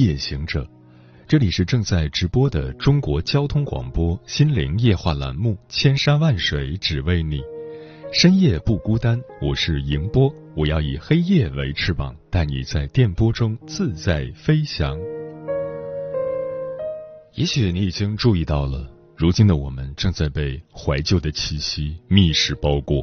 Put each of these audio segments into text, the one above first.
夜行者，这里是正在直播的中国交通广播心灵夜话栏目《千山万水只为你》，深夜不孤单，我是迎波，我要以黑夜为翅膀，带你在电波中自在飞翔。也许你已经注意到了，如今的我们正在被怀旧的气息密实包裹。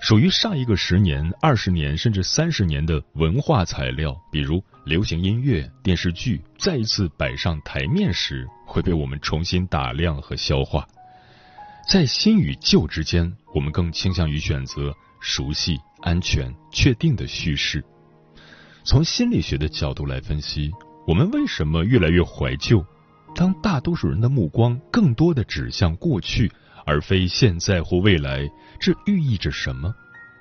属于上一个十年、二十年甚至三十年的文化材料，比如流行音乐、电视剧，再一次摆上台面时，会被我们重新打量和消化。在新与旧之间，我们更倾向于选择熟悉、安全、确定的叙事。从心理学的角度来分析，我们为什么越来越怀旧？当大多数人的目光更多的指向过去。而非现在或未来，这寓意着什么？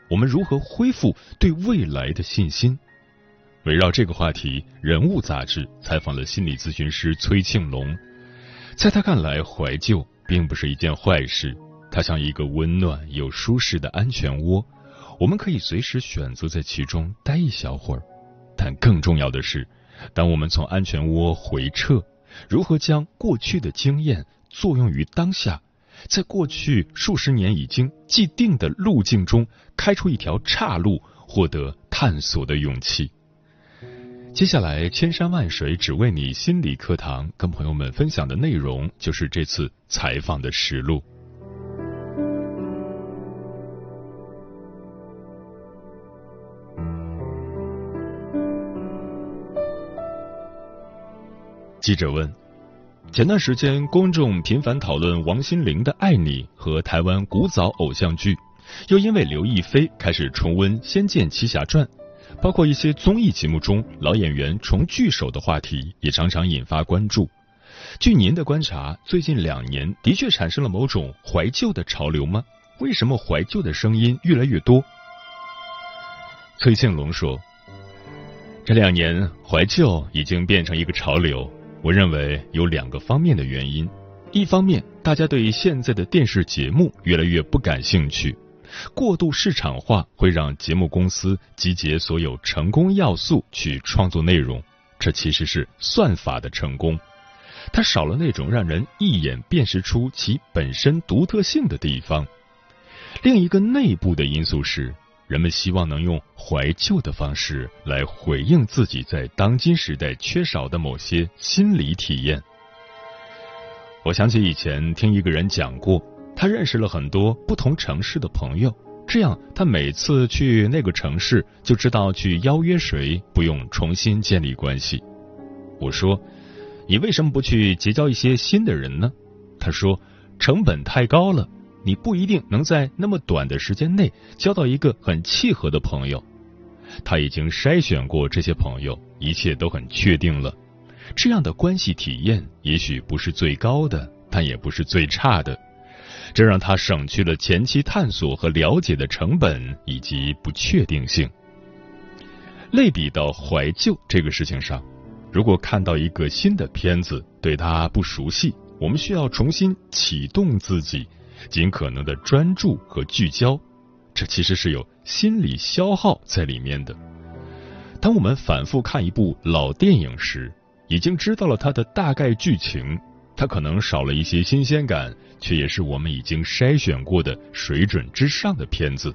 我们如何恢复对未来的信心？围绕这个话题，《人物》杂志采访了心理咨询师崔庆龙。在他看来，怀旧并不是一件坏事，它像一个温暖又舒适的安全窝，我们可以随时选择在其中待一小会儿。但更重要的是，当我们从安全窝回撤，如何将过去的经验作用于当下？在过去数十年已经既定的路径中开出一条岔路，获得探索的勇气。接下来，千山万水只为你心理课堂，跟朋友们分享的内容就是这次采访的实录。记者问。前段时间，公众频繁讨论王心凌的《爱你》和台湾古早偶像剧，又因为刘亦菲开始重温《仙剑奇侠传》，包括一些综艺节目中老演员重聚首的话题，也常常引发关注。据您的观察，最近两年的确产生了某种怀旧的潮流吗？为什么怀旧的声音越来越多？崔庆龙说：“这两年怀旧已经变成一个潮流。”我认为有两个方面的原因，一方面，大家对现在的电视节目越来越不感兴趣，过度市场化会让节目公司集结所有成功要素去创作内容，这其实是算法的成功，它少了那种让人一眼辨识出其本身独特性的地方。另一个内部的因素是。人们希望能用怀旧的方式来回应自己在当今时代缺少的某些心理体验。我想起以前听一个人讲过，他认识了很多不同城市的朋友，这样他每次去那个城市就知道去邀约谁，不用重新建立关系。我说：“你为什么不去结交一些新的人呢？”他说：“成本太高了。”你不一定能在那么短的时间内交到一个很契合的朋友。他已经筛选过这些朋友，一切都很确定了。这样的关系体验也许不是最高的，但也不是最差的。这让他省去了前期探索和了解的成本以及不确定性。类比到怀旧这个事情上，如果看到一个新的片子，对他不熟悉，我们需要重新启动自己。尽可能的专注和聚焦，这其实是有心理消耗在里面的。当我们反复看一部老电影时，已经知道了它的大概剧情，它可能少了一些新鲜感，却也是我们已经筛选过的水准之上的片子。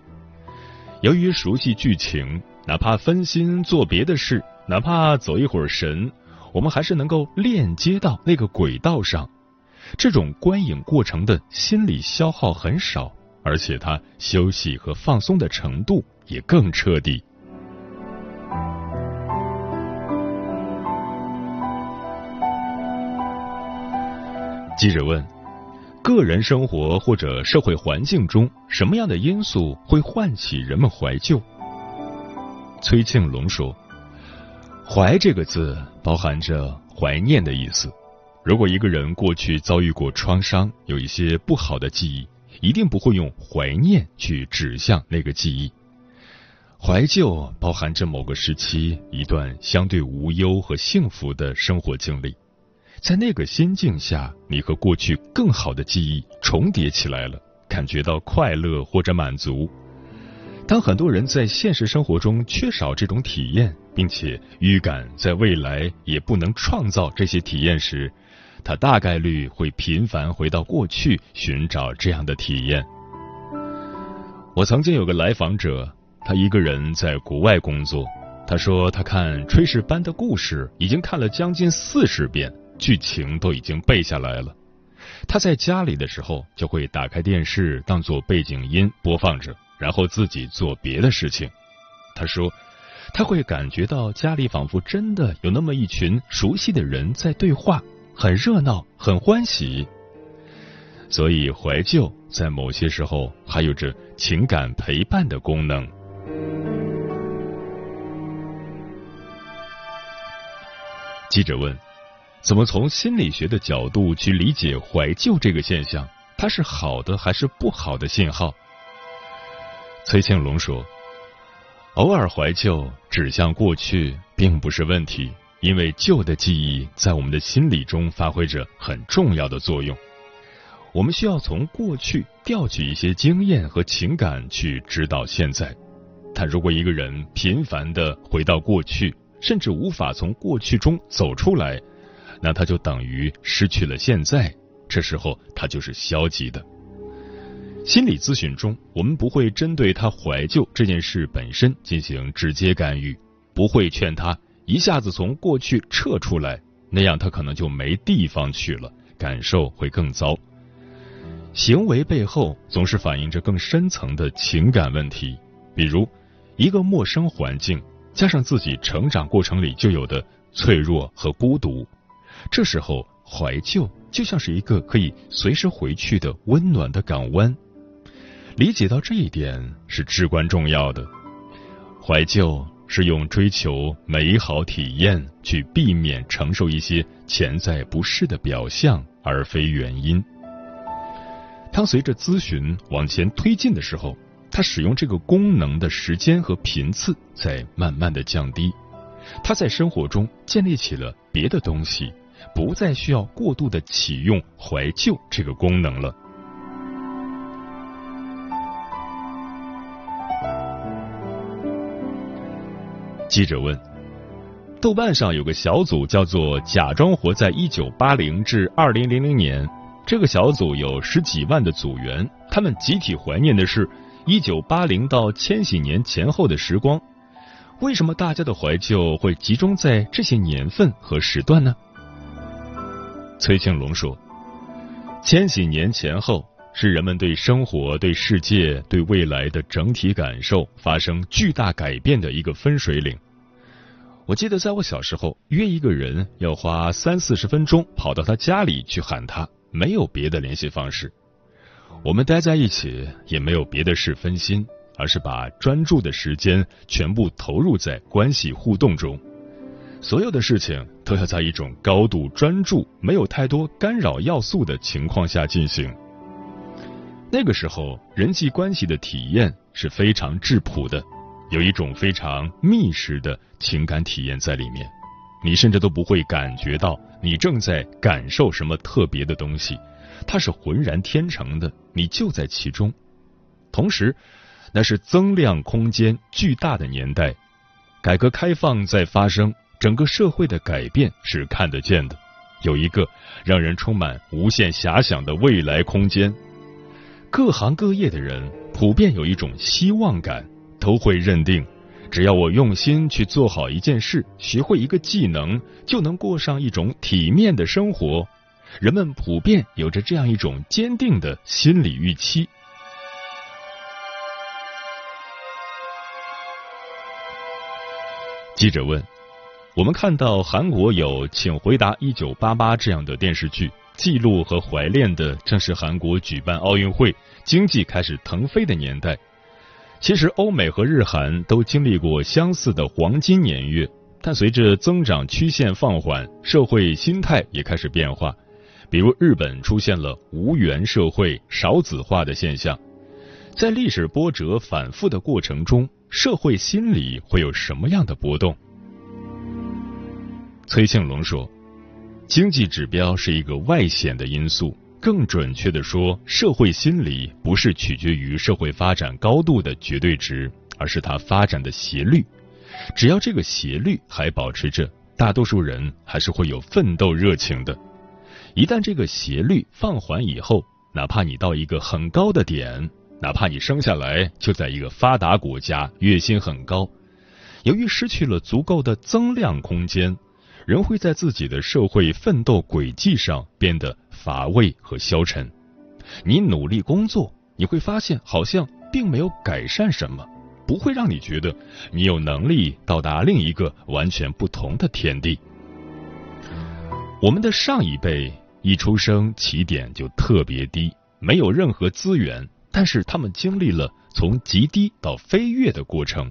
由于熟悉剧情，哪怕分心做别的事，哪怕走一会儿神，我们还是能够链接到那个轨道上。这种观影过程的心理消耗很少，而且他休息和放松的程度也更彻底。记者问：个人生活或者社会环境中，什么样的因素会唤起人们怀旧？崔庆龙说：怀这个字包含着怀念的意思。如果一个人过去遭遇过创伤，有一些不好的记忆，一定不会用怀念去指向那个记忆。怀旧包含着某个时期一段相对无忧和幸福的生活经历，在那个心境下，你和过去更好的记忆重叠起来了，感觉到快乐或者满足。当很多人在现实生活中缺少这种体验，并且预感在未来也不能创造这些体验时，他大概率会频繁回到过去寻找这样的体验。我曾经有个来访者。他一个人在国外工作，他说他看《炊事班的故事》已经看了将近四十遍，剧情都已经背下来了。他在家里的时候就会打开电视当做背景音播放着，然后自己做别的事情。他说他会感觉到家里仿佛真的有那么一群熟悉的人在对话，很热闹，很欢喜。所以怀旧在某些时候还有着情感陪伴的功能。记者问：“怎么从心理学的角度去理解怀旧这个现象？它是好的还是不好的信号？”崔庆龙说：“偶尔怀旧指向过去，并不是问题，因为旧的记忆在我们的心理中发挥着很重要的作用。我们需要从过去调取一些经验和情感去指导现在。但如果一个人频繁的回到过去，甚至无法从过去中走出来，那他就等于失去了现在。这时候他就是消极的。心理咨询中，我们不会针对他怀旧这件事本身进行直接干预，不会劝他一下子从过去撤出来，那样他可能就没地方去了，感受会更糟。行为背后总是反映着更深层的情感问题，比如一个陌生环境。加上自己成长过程里就有的脆弱和孤独，这时候怀旧就像是一个可以随时回去的温暖的港湾。理解到这一点是至关重要的。怀旧是用追求美好体验去避免承受一些潜在不适的表象，而非原因。当随着咨询往前推进的时候。他使用这个功能的时间和频次在慢慢的降低，他在生活中建立起了别的东西，不再需要过度的启用怀旧这个功能了。记者问：豆瓣上有个小组叫做“假装活在一九八零至二零零零年”，这个小组有十几万的组员，他们集体怀念的是。一九八零到千禧年前后的时光，为什么大家的怀旧会集中在这些年份和时段呢？崔庆龙说：“千禧年前后是人们对生活、对世界、对未来的整体感受发生巨大改变的一个分水岭。我记得在我小时候，约一个人要花三四十分钟跑到他家里去喊他，没有别的联系方式。”我们待在一起也没有别的事分心，而是把专注的时间全部投入在关系互动中。所有的事情都要在一种高度专注、没有太多干扰要素的情况下进行。那个时候，人际关系的体验是非常质朴的，有一种非常密实的情感体验在里面。你甚至都不会感觉到你正在感受什么特别的东西。它是浑然天成的，你就在其中。同时，那是增量空间巨大的年代，改革开放在发生，整个社会的改变是看得见的，有一个让人充满无限遐想的未来空间。各行各业的人普遍有一种希望感，都会认定，只要我用心去做好一件事，学会一个技能，就能过上一种体面的生活。人们普遍有着这样一种坚定的心理预期。记者问：“我们看到韩国有《请回答一九八八》这样的电视剧，记录和怀念的正是韩国举办奥运会、经济开始腾飞的年代。其实，欧美和日韩都经历过相似的黄金年月，但随着增长曲线放缓，社会心态也开始变化。比如，日本出现了无缘社会、少子化的现象。在历史波折反复的过程中，社会心理会有什么样的波动？崔庆龙说：“经济指标是一个外显的因素，更准确的说，社会心理不是取决于社会发展高度的绝对值，而是它发展的斜率。只要这个斜率还保持着，大多数人还是会有奋斗热情的。一旦这个斜率放缓以后，哪怕你到一个很高的点。”哪怕你生下来就在一个发达国家，月薪很高，由于失去了足够的增量空间，人会在自己的社会奋斗轨迹上变得乏味和消沉。你努力工作，你会发现好像并没有改善什么，不会让你觉得你有能力到达另一个完全不同的天地。我们的上一辈一出生起点就特别低，没有任何资源。但是他们经历了从极低到飞跃的过程，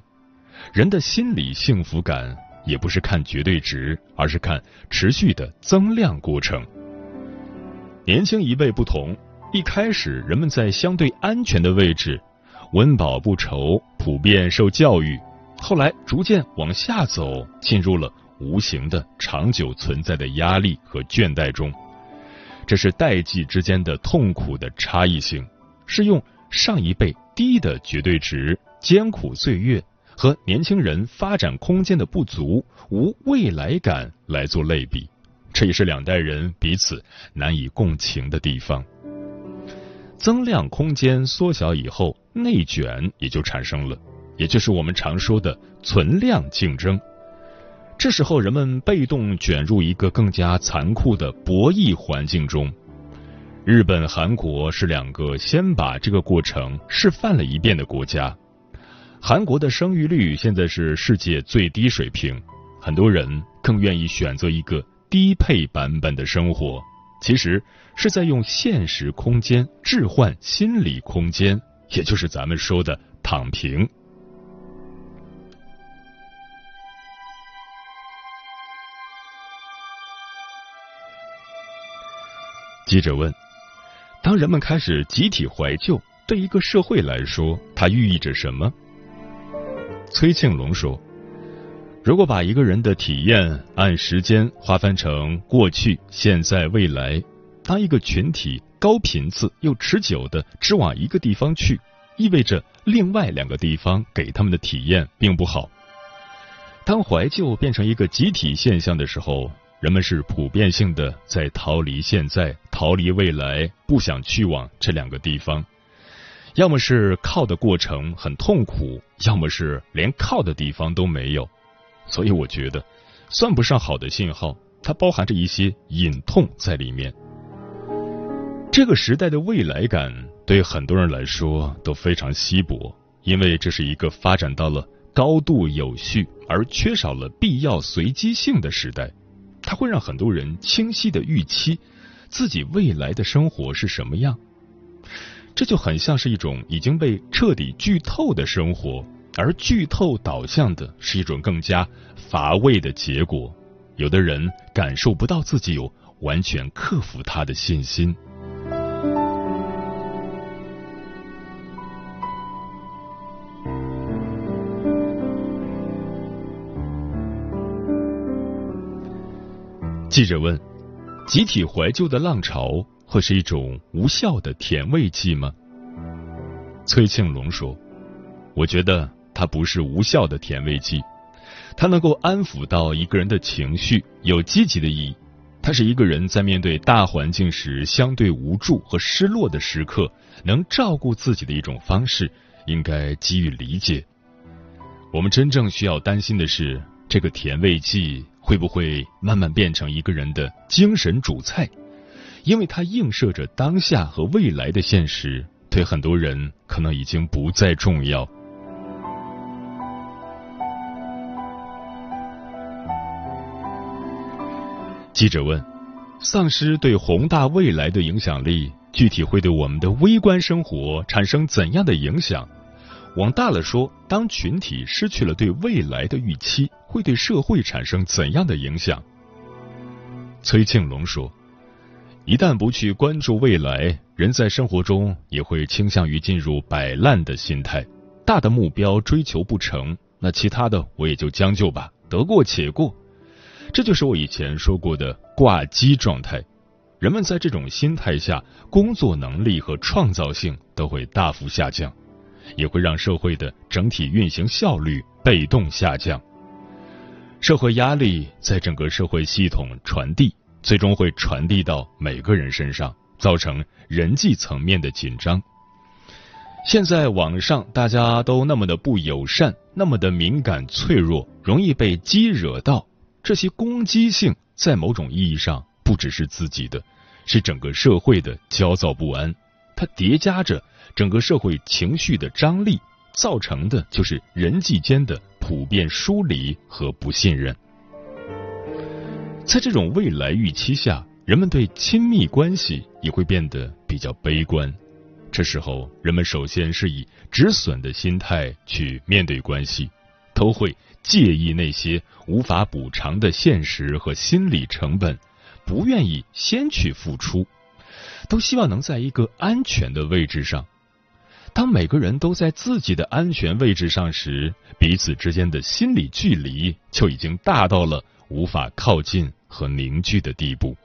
人的心理幸福感也不是看绝对值，而是看持续的增量过程。年轻一辈不同，一开始人们在相对安全的位置，温饱不愁，普遍受教育，后来逐渐往下走，进入了无形的长久存在的压力和倦怠中，这是代际之间的痛苦的差异性。是用上一辈低的绝对值、艰苦岁月和年轻人发展空间的不足、无未来感来做类比，这也是两代人彼此难以共情的地方。增量空间缩小以后，内卷也就产生了，也就是我们常说的存量竞争。这时候，人们被动卷入一个更加残酷的博弈环境中。日本、韩国是两个先把这个过程示范了一遍的国家。韩国的生育率现在是世界最低水平，很多人更愿意选择一个低配版本的生活，其实是在用现实空间置换心理空间，也就是咱们说的躺平。记者问。当人们开始集体怀旧，对一个社会来说，它寓意着什么？崔庆龙说：“如果把一个人的体验按时间划分成过去、现在、未来，当一个群体高频次又持久的只往一个地方去，意味着另外两个地方给他们的体验并不好。当怀旧变成一个集体现象的时候。”人们是普遍性的在逃离现在，逃离未来，不想去往这两个地方。要么是靠的过程很痛苦，要么是连靠的地方都没有。所以我觉得，算不上好的信号，它包含着一些隐痛在里面。这个时代的未来感对很多人来说都非常稀薄，因为这是一个发展到了高度有序而缺少了必要随机性的时代。它会让很多人清晰的预期自己未来的生活是什么样，这就很像是一种已经被彻底剧透的生活，而剧透导向的是一种更加乏味的结果。有的人感受不到自己有完全克服它的信心。记者问：“集体怀旧的浪潮会是一种无效的甜味剂吗？”崔庆龙说：“我觉得它不是无效的甜味剂，它能够安抚到一个人的情绪，有积极的意义。它是一个人在面对大环境时相对无助和失落的时刻，能照顾自己的一种方式，应该给予理解。我们真正需要担心的是这个甜味剂。”会不会慢慢变成一个人的精神主菜？因为它映射着当下和未来的现实，对很多人可能已经不再重要。记者问：丧尸对宏大未来的影响力，具体会对我们的微观生活产生怎样的影响？往大了说，当群体失去了对未来的预期，会对社会产生怎样的影响？崔庆龙说：“一旦不去关注未来，人在生活中也会倾向于进入摆烂的心态。大的目标追求不成，那其他的我也就将就吧，得过且过。这就是我以前说过的挂机状态。人们在这种心态下，工作能力和创造性都会大幅下降，也会让社会的整体运行效率被动下降。”社会压力在整个社会系统传递，最终会传递到每个人身上，造成人际层面的紧张。现在网上大家都那么的不友善，那么的敏感脆弱，容易被激惹到。这些攻击性在某种意义上不只是自己的，是整个社会的焦躁不安。它叠加着整个社会情绪的张力，造成的就是人际间的。普遍疏离和不信任，在这种未来预期下，人们对亲密关系也会变得比较悲观。这时候，人们首先是以止损的心态去面对关系，都会介意那些无法补偿的现实和心理成本，不愿意先去付出，都希望能在一个安全的位置上。当每个人都在自己的安全位置上时，彼此之间的心理距离就已经大到了无法靠近和凝聚的地步。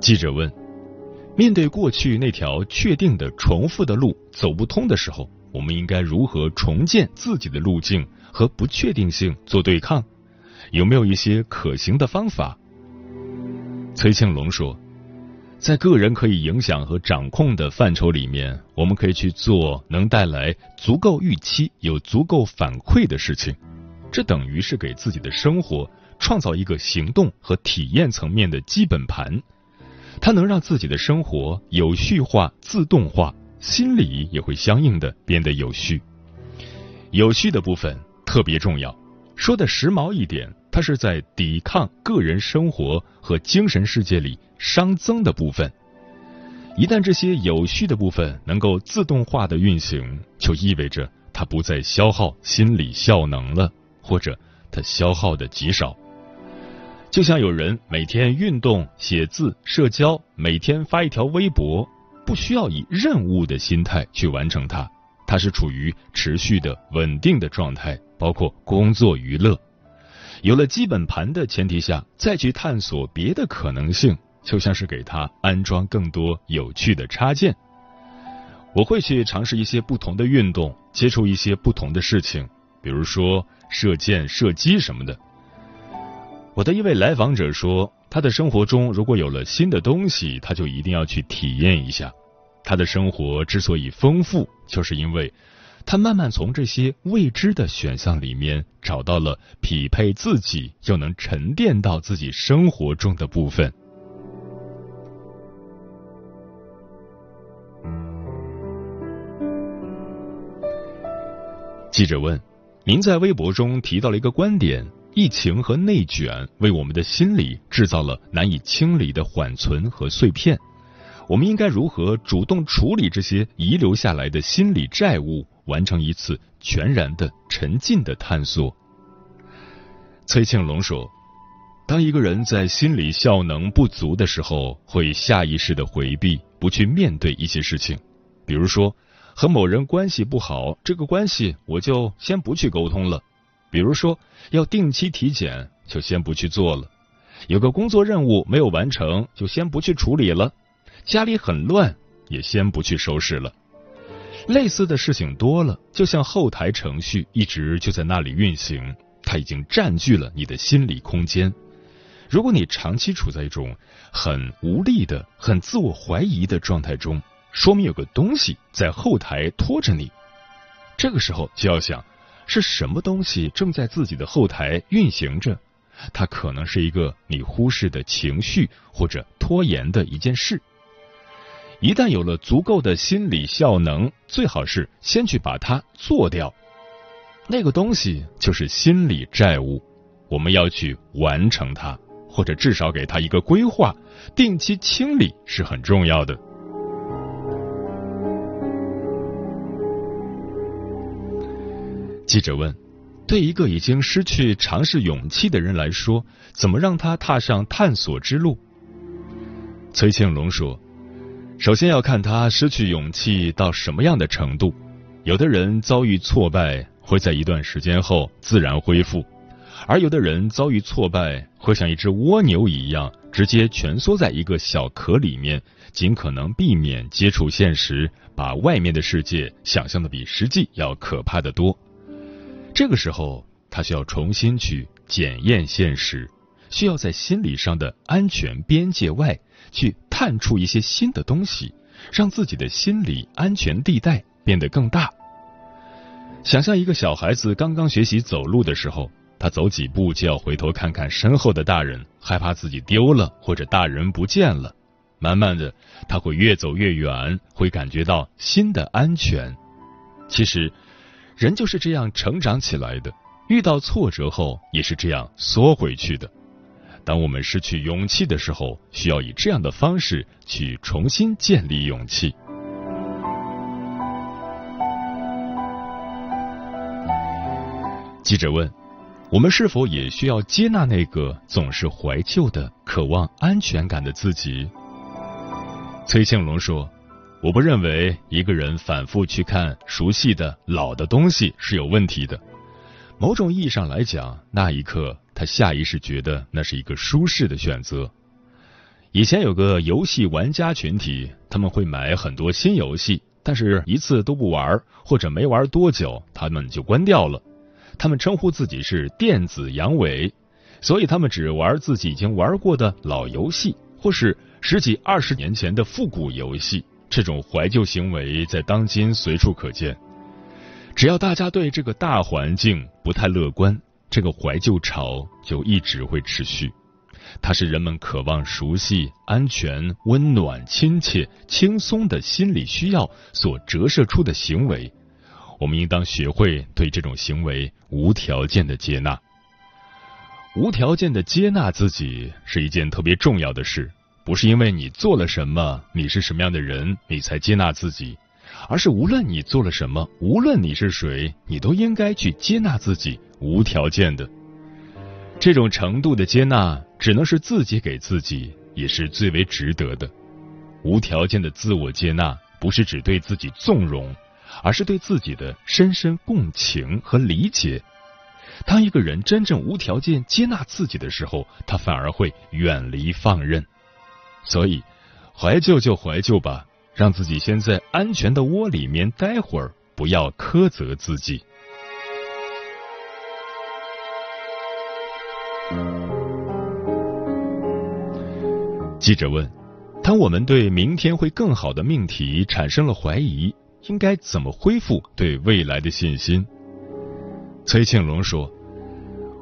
记者问：“面对过去那条确定的、重复的路走不通的时候，我们应该如何重建自己的路径？”和不确定性做对抗，有没有一些可行的方法？崔庆龙说，在个人可以影响和掌控的范畴里面，我们可以去做能带来足够预期、有足够反馈的事情。这等于是给自己的生活创造一个行动和体验层面的基本盘，它能让自己的生活有序化、自动化，心理也会相应的变得有序。有序的部分。特别重要，说的时髦一点，它是在抵抗个人生活和精神世界里熵增的部分。一旦这些有序的部分能够自动化的运行，就意味着它不再消耗心理效能了，或者它消耗的极少。就像有人每天运动、写字、社交，每天发一条微博，不需要以任务的心态去完成它，它是处于持续的稳定的状态。包括工作、娱乐，有了基本盘的前提下，再去探索别的可能性，就像是给他安装更多有趣的插件。我会去尝试一些不同的运动，接触一些不同的事情，比如说射箭、射击什么的。我的一位来访者说，他的生活中如果有了新的东西，他就一定要去体验一下。他的生活之所以丰富，就是因为。他慢慢从这些未知的选项里面找到了匹配自己又能沉淀到自己生活中的部分。记者问：“您在微博中提到了一个观点，疫情和内卷为我们的心理制造了难以清理的缓存和碎片，我们应该如何主动处理这些遗留下来的心理债务？”完成一次全然的沉浸的探索。崔庆龙说：“当一个人在心理效能不足的时候，会下意识的回避，不去面对一些事情。比如说，和某人关系不好，这个关系我就先不去沟通了；比如说，要定期体检，就先不去做了；有个工作任务没有完成，就先不去处理了；家里很乱，也先不去收拾了。”类似的事情多了，就像后台程序一直就在那里运行，它已经占据了你的心理空间。如果你长期处在一种很无力的、很自我怀疑的状态中，说明有个东西在后台拖着你。这个时候就要想，是什么东西正在自己的后台运行着？它可能是一个你忽视的情绪，或者拖延的一件事。一旦有了足够的心理效能，最好是先去把它做掉。那个东西就是心理债务，我们要去完成它，或者至少给它一个规划。定期清理是很重要的。记者问：“对一个已经失去尝试勇气的人来说，怎么让他踏上探索之路？”崔庆龙说：“首先要看他失去勇气到什么样的程度。有的人遭遇挫败，会在一段时间后自然恢复；而有的人遭遇挫败，会像一只蜗牛一样，直接蜷缩在一个小壳里面，尽可能避免接触现实，把外面的世界想象的比实际要可怕的多。”这个时候，他需要重新去检验现实，需要在心理上的安全边界外去探出一些新的东西，让自己的心理安全地带变得更大。想象一个小孩子刚刚学习走路的时候，他走几步就要回头看看身后的大人，害怕自己丢了或者大人不见了。慢慢的，他会越走越远，会感觉到新的安全。其实。人就是这样成长起来的，遇到挫折后也是这样缩回去的。当我们失去勇气的时候，需要以这样的方式去重新建立勇气。记者问：“我们是否也需要接纳那个总是怀旧的、渴望安全感的自己？”崔庆龙说。我不认为一个人反复去看熟悉的老的东西是有问题的。某种意义上来讲，那一刻他下意识觉得那是一个舒适的选择。以前有个游戏玩家群体，他们会买很多新游戏，但是一次都不玩，或者没玩多久，他们就关掉了。他们称呼自己是电子阳痿，所以他们只玩自己已经玩过的老游戏，或是十几二十年前的复古游戏。这种怀旧行为在当今随处可见。只要大家对这个大环境不太乐观，这个怀旧潮就一直会持续。它是人们渴望熟悉、安全、温暖、亲切、轻松的心理需要所折射出的行为。我们应当学会对这种行为无条件的接纳。无条件的接纳自己是一件特别重要的事。不是因为你做了什么，你是什么样的人，你才接纳自己，而是无论你做了什么，无论你是谁，你都应该去接纳自己，无条件的。这种程度的接纳，只能是自己给自己，也是最为值得的。无条件的自我接纳，不是只对自己纵容，而是对自己的深深共情和理解。当一个人真正无条件接纳自己的时候，他反而会远离放任。所以，怀旧就怀旧吧，让自己先在安全的窝里面待会儿，不要苛责自己。记者问：“当我们对明天会更好的命题产生了怀疑，应该怎么恢复对未来的信心？”崔庆龙说：“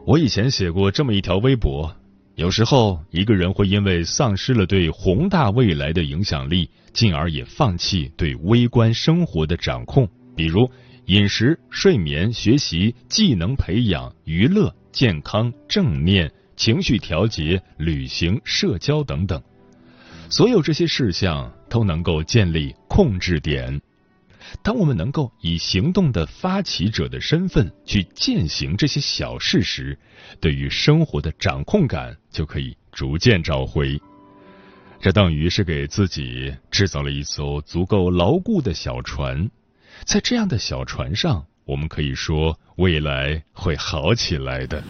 我以前写过这么一条微博。”有时候，一个人会因为丧失了对宏大未来的影响力，进而也放弃对微观生活的掌控，比如饮食、睡眠、学习、技能培养、娱乐、健康、正念、情绪调节、旅行、社交等等。所有这些事项都能够建立控制点。当我们能够以行动的发起者的身份去践行这些小事时，对于生活的掌控感就可以逐渐找回。这等于是给自己制造了一艘足够牢固的小船，在这样的小船上，我们可以说未来会好起来的。